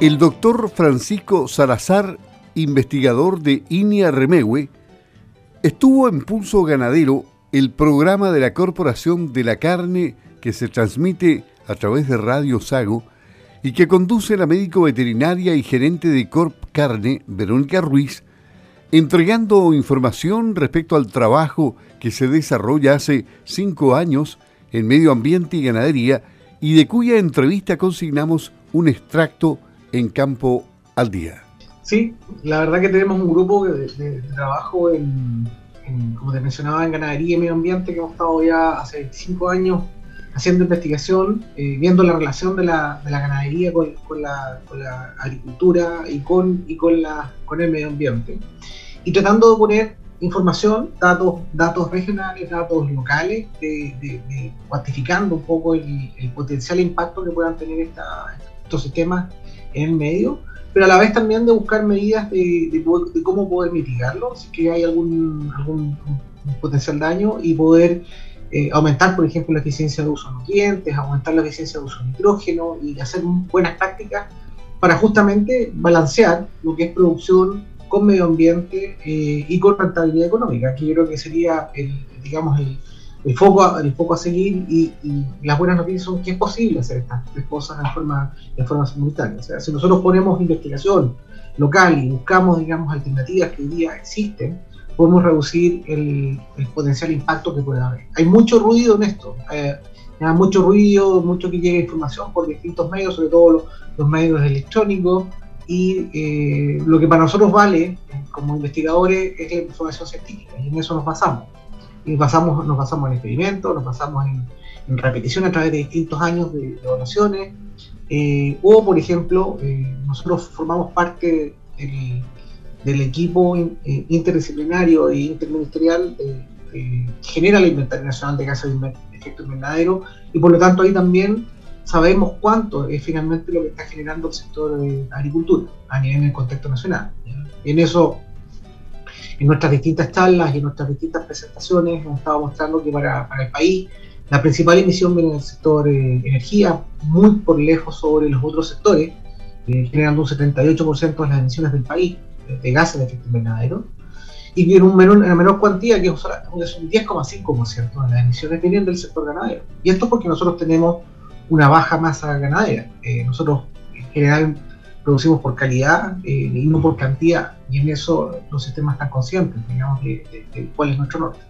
El doctor Francisco Salazar, investigador de INIA Remegue, estuvo en Pulso Ganadero, el programa de la Corporación de la Carne que se transmite a través de Radio Sago y que conduce la médico veterinaria y gerente de Corp Carne, Verónica Ruiz, entregando información respecto al trabajo que se desarrolla hace cinco años en medio ambiente y ganadería y de cuya entrevista consignamos un extracto en Campo al Día. Sí, la verdad que tenemos un grupo de, trabajo en, como te mencionaba, en ganadería y medio ambiente que hemos estado ya hace cinco años haciendo investigación, eh, viendo la relación de la, de la ganadería con, con, la, agricultura y, con, y con, la, con el medio ambiente. Y tratando de poner información, datos, datos regionales, datos locales, cuantificando un poco el, potencial impacto que puedan tener estos sistemas en medio, pero a la vez también de buscar medidas de, de cómo poder mitigarlo, si que hay algún, algún potencial daño y poder eh, aumentar, por ejemplo, la eficiencia de uso de nutrientes, aumentar la eficiencia de uso de nitrógeno y hacer buenas prácticas para justamente balancear lo que es producción con medio ambiente eh, y con rentabilidad económica, que yo creo que sería el, digamos, el, el foco, el foco a seguir y, las buenas noticias son que es posible hacer estas tres cosas de forma, de forma simultánea. O sea, si nosotros ponemos investigación local y buscamos, digamos, alternativas que hoy día existen, podemos reducir el, potencial impacto que puede haber. Hay mucho ruido en esto, eh, hay mucho ruido, mucho que llega información por distintos medios, sobre todo los, medios electrónicos, y eh, lo que para nosotros vale eh, como investigadores es la información científica, y en eso nos basamos y basamos, nos basamos en experimentos, nos basamos en, repetición a través de distintos años de, evaluaciones. Eh, o, por ejemplo, eh, nosotros formamos parte del, equipo eh, interdisciplinario e interministerial que genera la Inventario Nacional de Gases de Efecto Invernadero y por lo tanto ahí también sabemos cuánto es finalmente lo que está generando el sector de agricultura a nivel del contexto nacional. En eso en nuestras distintas charlas y en nuestras distintas presentaciones hemos estado mostrando que para, para el país la principal emisión viene del sector eh, energía, muy por lejos sobre los otros sectores, eh, generando un 78% de las emisiones del país de gases de efecto invernadero, y en, un menor, en una menor cuantía, que es un 10,5% de las emisiones vienen del sector ganadero. Y esto porque nosotros tenemos una baja masa ganadera. Eh, nosotros en general producimos por calidad eh, y no por cantidad. Y en eso los sistemas están conscientes, digamos, de, cuál es nuestro norte.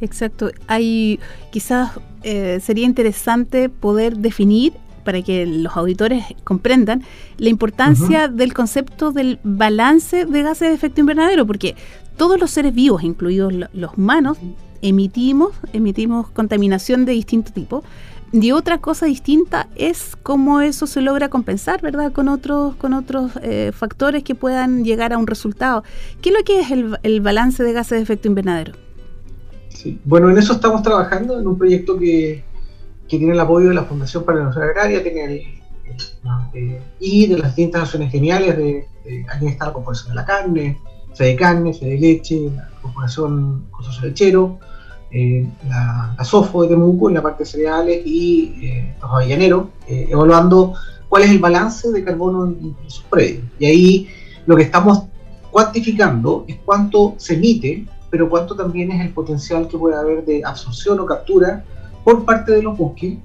Exacto. Hay quizás eh, sería interesante poder definir para que los auditores comprendan la importancia del concepto del balance de gases de efecto invernadero, porque todos los seres vivos, incluidos los humanos, emitimos, emitimos contaminación de distinto tipo, y otra cosa distinta es cómo eso se logra compensar, ¿verdad? Con otros, con otros eh, factores que puedan llegar a un resultado. ¿Qué es lo que es el, balance de gases de efecto invernadero? Bueno, en eso estamos trabajando, en un proyecto que, tiene el apoyo de la Fundación para la Nación Agraria, tiene el, eh, y de las distintas naciones geniales, de, aquí está la Corporación de la Carne, Fede Carne, Fede Leche, la Corporación Consorcio Lechero, eh, la, SOFO de Temuco en la parte de cereales y eh, los avellaneros, eh, evaluando cuál es el balance de carbono en, sus predios. Y ahí lo que estamos cuantificando es cuánto se emite, pero cuánto también es el potencial que puede haber de absorción o captura por parte de los bosques.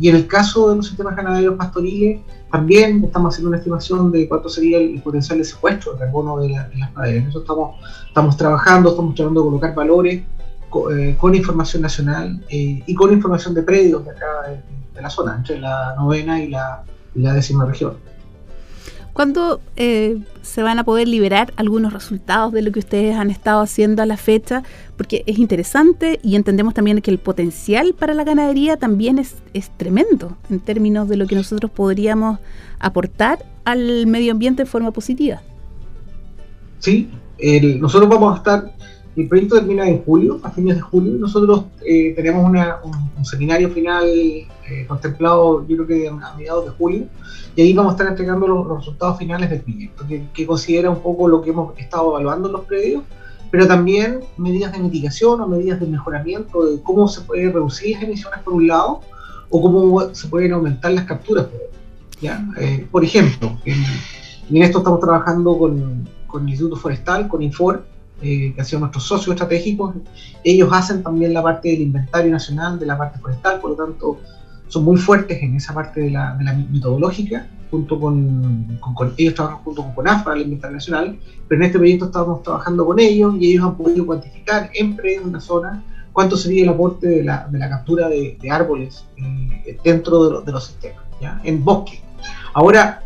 Y en el caso de los sistemas ganaderos pastoriles, también estamos haciendo una estimación de cuánto sería el, potencial de secuestro de carbono de, las praderas. En eso estamos, estamos trabajando, estamos tratando de colocar valores eh, con, información nacional eh, y con información de predios de acá de, la zona, entre la novena y la, décima región. ¿Cuándo eh, se van a poder liberar algunos resultados de lo que ustedes han estado haciendo a la fecha? Porque es interesante y entendemos también que el potencial para la ganadería también es, es tremendo en términos de lo que nosotros podríamos aportar al medio ambiente de forma positiva. Sí, nosotros vamos a estar el proyecto termina en julio, a fines de julio, nosotros eh, tenemos un, seminario final eh, contemplado, yo creo que a mediados de julio, y ahí vamos a estar entregando los, resultados finales del proyecto, que, considera un poco lo que hemos estado evaluando en los predios, pero también medidas de mitigación o medidas de mejoramiento de cómo se pueden reducir las emisiones por un lado, o cómo se pueden aumentar las capturas. ¿ya? por ejemplo, en, en, esto estamos trabajando con, con el Instituto Forestal, con Infor, que han sido nuestros socios estratégicos. Ellos hacen también la parte del inventario nacional, de la parte forestal, por lo tanto son muy fuertes en esa parte de la, de la metodológica, junto con, con, ellos trabajan junto con CONAF para el inventario nacional, pero en este proyecto estamos trabajando con ellos y ellos han podido cuantificar en de una zona cuánto sería el aporte de la, de la captura de, de árboles eh, dentro de, de, los sistemas, ¿ya? en bosque. Ahora,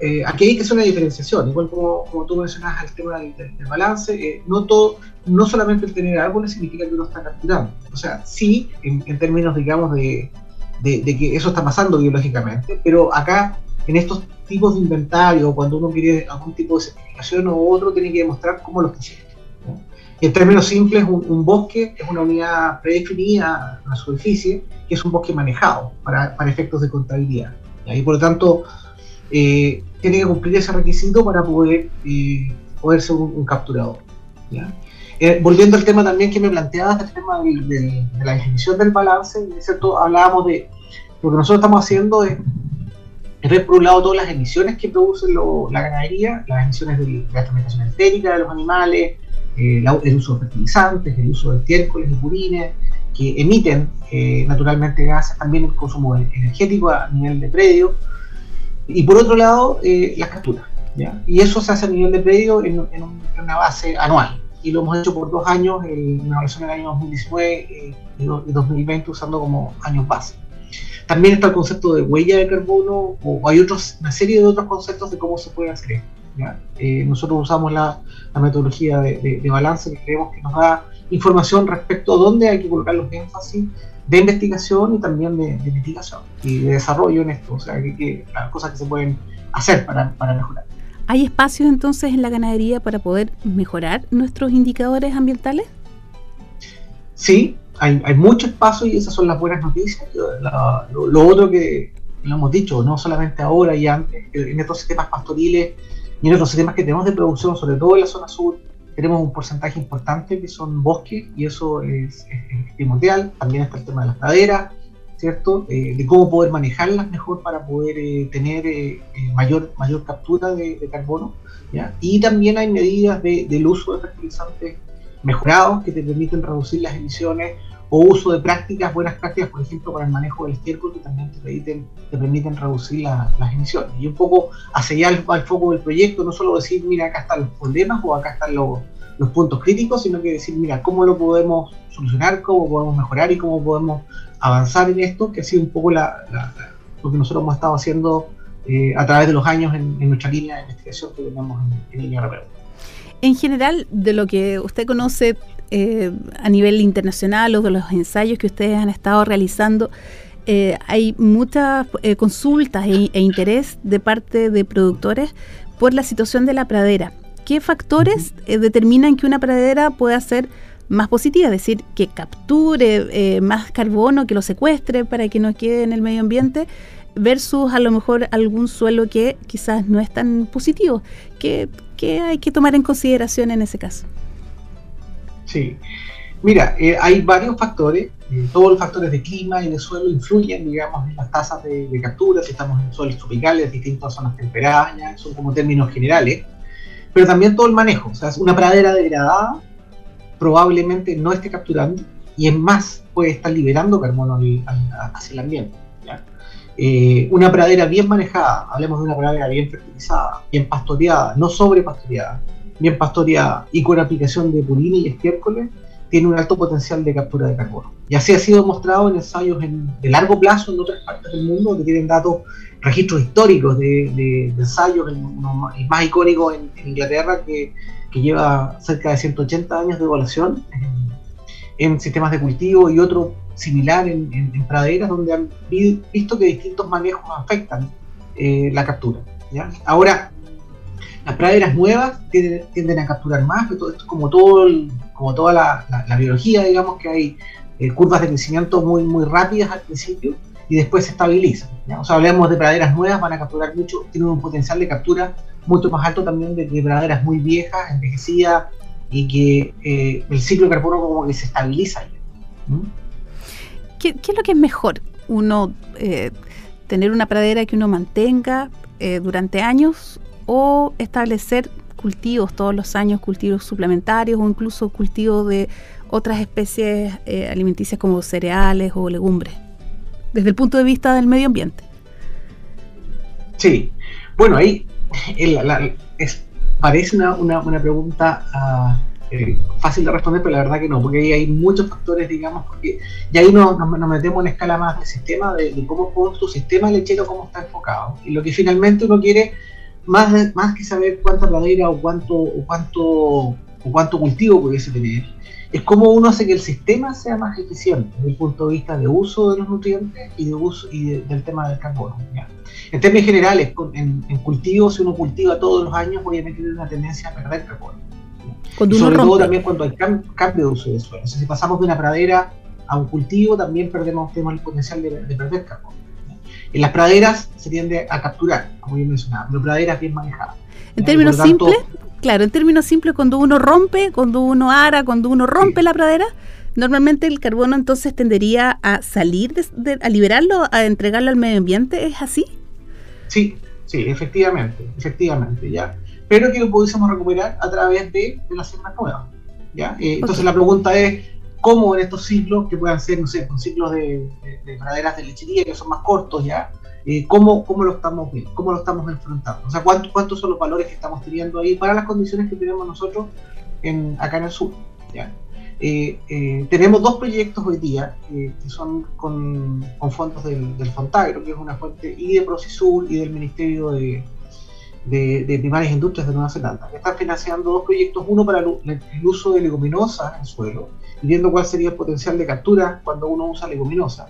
eh, aquí hay que hacer una diferenciación, igual como, como tú mencionabas el tema del, del balance, eh, no, todo, no solamente el tener árboles significa que uno está capturando, o sea, sí, en, en términos, digamos, de, de, de, que eso está pasando biológicamente, pero acá en estos tipos de inventario, cuando uno quiere algún tipo de certificación o otro, tiene que demostrar cómo lo haciendo. ¿no? En términos simples, un, un, bosque es una unidad predefinida, una superficie, que es un bosque manejado para, para efectos de contabilidad. Y por lo tanto, eh, tiene que cumplir ese requisito para poder, eh, poder ser un, un. Eh, volviendo al tema también que me planteabas, el tema de, de, la definición del balance, hablábamos de lo que nosotros estamos haciendo es, ver por un lado todas las emisiones que produce la ganadería, las emisiones de, la fermentación entérica de los animales, eh, el uso de fertilizantes, el uso de estiércoles y purines, que emiten naturalmente gases, también el consumo energético a nivel de predio, y por otro lado, eh, las capturas. Y eso se hace a nivel de predio en, en, un, en una base anual y lo hemos hecho por dos años, en una versión del año 2019 eh, y 2020 usando como años base. También está el concepto de huella de carbono o hay otros, una serie de otros conceptos de cómo se puede hacer esto. Eh, nosotros usamos la, la metodología de, de, de, balance que creemos que nos da información respecto a dónde hay que colocar los énfasis de investigación y también de, de mitigación y de desarrollo en esto, o sea, que, que las cosas que se pueden hacer para, para mejorar. ¿Hay espacios entonces en la ganadería para poder mejorar nuestros indicadores ambientales? Sí, hay, hay mucho espacio y esas son las buenas noticias. La, lo, lo, otro que lo hemos dicho, no solamente ahora y antes, en estos sistemas pastoriles y en otros sistemas que tenemos de producción, sobre todo en la zona sur, tenemos un porcentaje importante que son bosques y eso es, es, primordial. También está el tema de las praderas, ¿cierto? Eh, de cómo poder manejarlas mejor para poder eh, tener eh, mayor, mayor captura de, carbono. ¿ya? Y también hay medidas de, del uso de fertilizantes mejorados que te permiten reducir las emisiones o uso de prácticas, buenas prácticas, por ejemplo, para el manejo del estiércol que también te permiten, te permiten reducir la, las emisiones. Y un poco hacia allá al, foco del proyecto, no solo decir, mira, acá están los problemas o acá están los, puntos críticos, sino que decir, mira, cómo lo podemos solucionar, cómo podemos mejorar y cómo podemos avanzar en esto, que ha sido un poco la, lo que nosotros hemos estado haciendo eh, a través de los años en, nuestra línea de investigación que tenemos en, en línea En general, de lo que usted conoce eh, a nivel internacional o de los ensayos que ustedes han estado realizando, eh, hay muchas eh, consultas e, e, interés de parte de productores por la situación de la pradera. ¿Qué factores eh, determinan que una pradera pueda ser más positiva? Es decir, que capture eh, más carbono, que lo secuestre para que no quede en el medio ambiente, versus a lo mejor algún suelo que quizás no es tan positivo. ¿Qué, qué hay que tomar en consideración en ese caso? Sí, mira, eh, hay varios factores, eh, todos los factores de clima y de suelo influyen, digamos, en las tasas de, de captura, si estamos en suelos tropicales, distintas zonas temperadas, son como términos generales, pero también todo el manejo, o sea, una pradera degradada probablemente no esté capturando y es más, puede estar liberando carbono al, al, hacia el ambiente. Eh, una pradera bien manejada, hablemos de una pradera bien fertilizada, bien pastoreada, no sobrepastoreada, bien pastoreada y con aplicación de purina y estiércoles, tiene un alto potencial de captura de carbono. Y así ha sido mostrado en ensayos en, de largo plazo en otras partes del mundo que tienen datos, registros históricos de, de, de ensayos, el, más icónico en, Inglaterra que, lleva cerca de 180 años de evaluación en, sistemas de cultivo y otro similar en, praderas donde han visto que distintos manejos afectan eh, la captura. Ahora, las praderas nuevas tienden, a capturar más, pero esto es como, todo el, como toda la, biología, digamos que hay eh, curvas de crecimiento muy, muy rápidas al principio y después se estabilizan. ¿ya? O sea, hablamos de praderas nuevas, van a capturar mucho, tienen un potencial de captura mucho más alto también de, de praderas muy viejas, envejecidas y que eh, el ciclo de carbono como que se estabiliza. ¿Qué, ¿Qué, es lo que es mejor? Uno eh, tener una pradera que uno mantenga eh, durante años o establecer cultivos todos los años, cultivos suplementarios o incluso cultivos de otras especies eh, alimenticias como cereales o legumbres, desde el punto de vista del medio ambiente. Sí, bueno, ahí es, parece una, una, pregunta eh, fácil de responder, pero la verdad que no, porque ahí hay muchos factores, digamos, porque y ahí nos, nos, metemos en escala más de sistema, de, de cómo tu sistema lechero, cómo está enfocado. Y lo que finalmente uno quiere, más, más que saber cuánta pradera o cuánto, o cuánto, o cuánto cultivo pudiese tener, es cómo uno hace que el sistema sea más eficiente desde el punto de vista de uso de los nutrientes y de uso y del tema del carbono. En términos generales, en, en cultivo, si uno cultiva todos los años, obviamente tiene una tendencia a perder carbono sobre todo también cuando hay cambio de uso de suelo. si pasamos de una pradera a un cultivo, también perdemos tenemos el potencial de, perder carbono. En las praderas se tiende a capturar, como bien mencionaba, pero praderas bien manejadas. En términos simples, claro, en términos simples, cuando uno rompe, cuando uno ara, cuando uno rompe la pradera, normalmente el carbono entonces tendería a salir, a liberarlo, a entregarlo al medio ambiente, ¿es así? Sí, sí, efectivamente, efectivamente, ya pero que lo pudiésemos recuperar a través de, de las siembras nuevas. ¿ya? Eh, entonces la pregunta es, ¿cómo en estos ciclos, que puedan ser, no sé, con ciclos de, de, praderas de lechería que son más cortos ya, eh, ¿cómo, cómo, lo estamos viendo? ¿Cómo lo estamos enfrentando? O sea, ¿cuántos, ¿cuántos son los valores que estamos teniendo ahí para las condiciones que tenemos nosotros en, acá en el sur? ¿ya? Eh, tenemos dos proyectos hoy día que son con, con fondos del, del, Fontagro, que es una fuente y de Procesur y del Ministerio de, de, primarias industrias de Nueva Zelanda, que están financiando dos proyectos, uno para el, uso de leguminosas en suelo, viendo cuál sería el potencial de captura cuando uno usa leguminosa.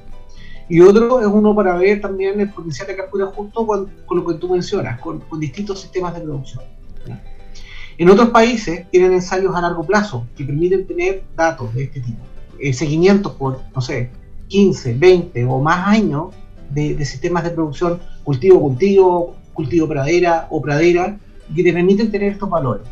Y otro es uno para ver también el potencial de captura justo con, lo que tú mencionas, con, distintos sistemas de producción. En otros países tienen ensayos a largo plazo que permiten tener datos de este tipo, eh, seguimientos por, no sé, 15, 20 o más años de, de sistemas de producción cultivo-cultivo, cultivo pradera o pradera que te permiten tener estos valores.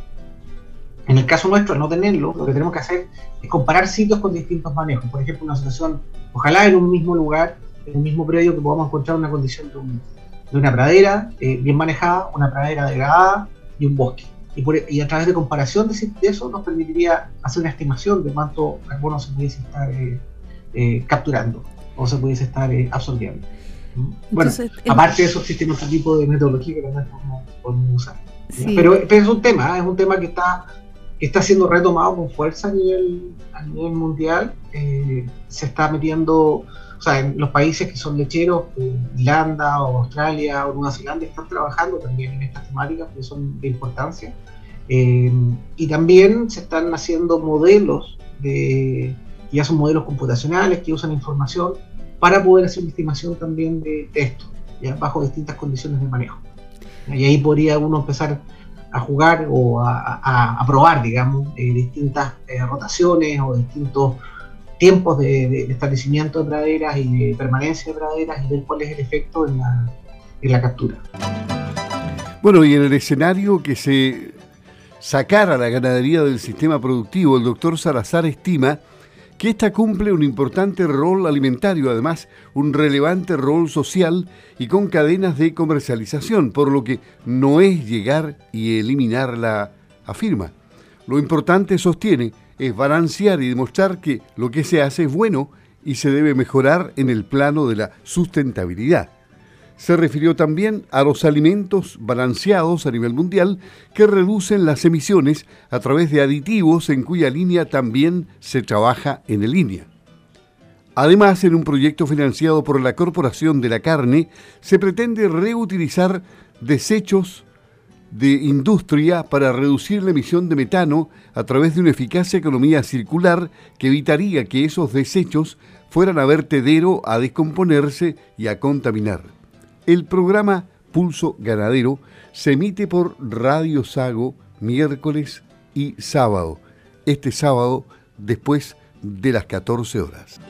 En el caso nuestro, al no tenerlo, lo que tenemos que hacer es comparar sitios con distintos manejos. Por ejemplo, una situación, ojalá en un mismo lugar, en un mismo predio, que podamos encontrar una condición de, una pradera eh, bien manejada, una pradera degradada y un bosque. Y, a través de comparación de, eso nos permitiría hacer una estimación de cuánto carbono se pudiese estar eh, eh, capturando o se pudiese estar absorbiendo. Bueno, aparte de eso existen otro tipo de metodología que también podemos, usar. Pero, es un tema, es un tema que está, que está siendo retomado con fuerza a nivel, a nivel mundial. Eh, se está metiendo, o sea, en los países que son lecheros, Irlanda o Australia o Nueva Zelanda, están trabajando también en estas temáticas que son de importancia. Eh, y también se están haciendo modelos de, ya son modelos computacionales que usan información para poder hacer una estimación también de, esto, ¿ya? bajo distintas condiciones de manejo. Y ahí podría uno empezar a jugar o a, probar, digamos, eh, distintas eh, rotaciones o distintos tiempos de, establecimiento de praderas y de permanencia de praderas y ver cuál es el efecto en la, en la captura. Bueno, y en el escenario que se sacara la ganadería del sistema productivo, el doctor Salazar estima que ésta cumple un importante rol alimentario, además un relevante rol social y con cadenas de comercialización, por lo que no es llegar y eliminarla, afirma. Lo importante, sostiene, es balancear y demostrar que lo que se hace es bueno y se debe mejorar en el plano de la sustentabilidad. Se refirió también a los alimentos balanceados a nivel mundial que reducen las emisiones a través de aditivos en cuya línea también se trabaja en el línea. Además, en un proyecto financiado por la Corporación de la Carne, se pretende reutilizar desechos de industria para reducir la emisión de metano a través de una eficaz economía circular que evitaría que esos desechos fueran a vertedero a descomponerse y a contaminar. El programa Pulso Ganadero se emite por Radio Sago miércoles y sábado. Este sábado después de las 14 horas.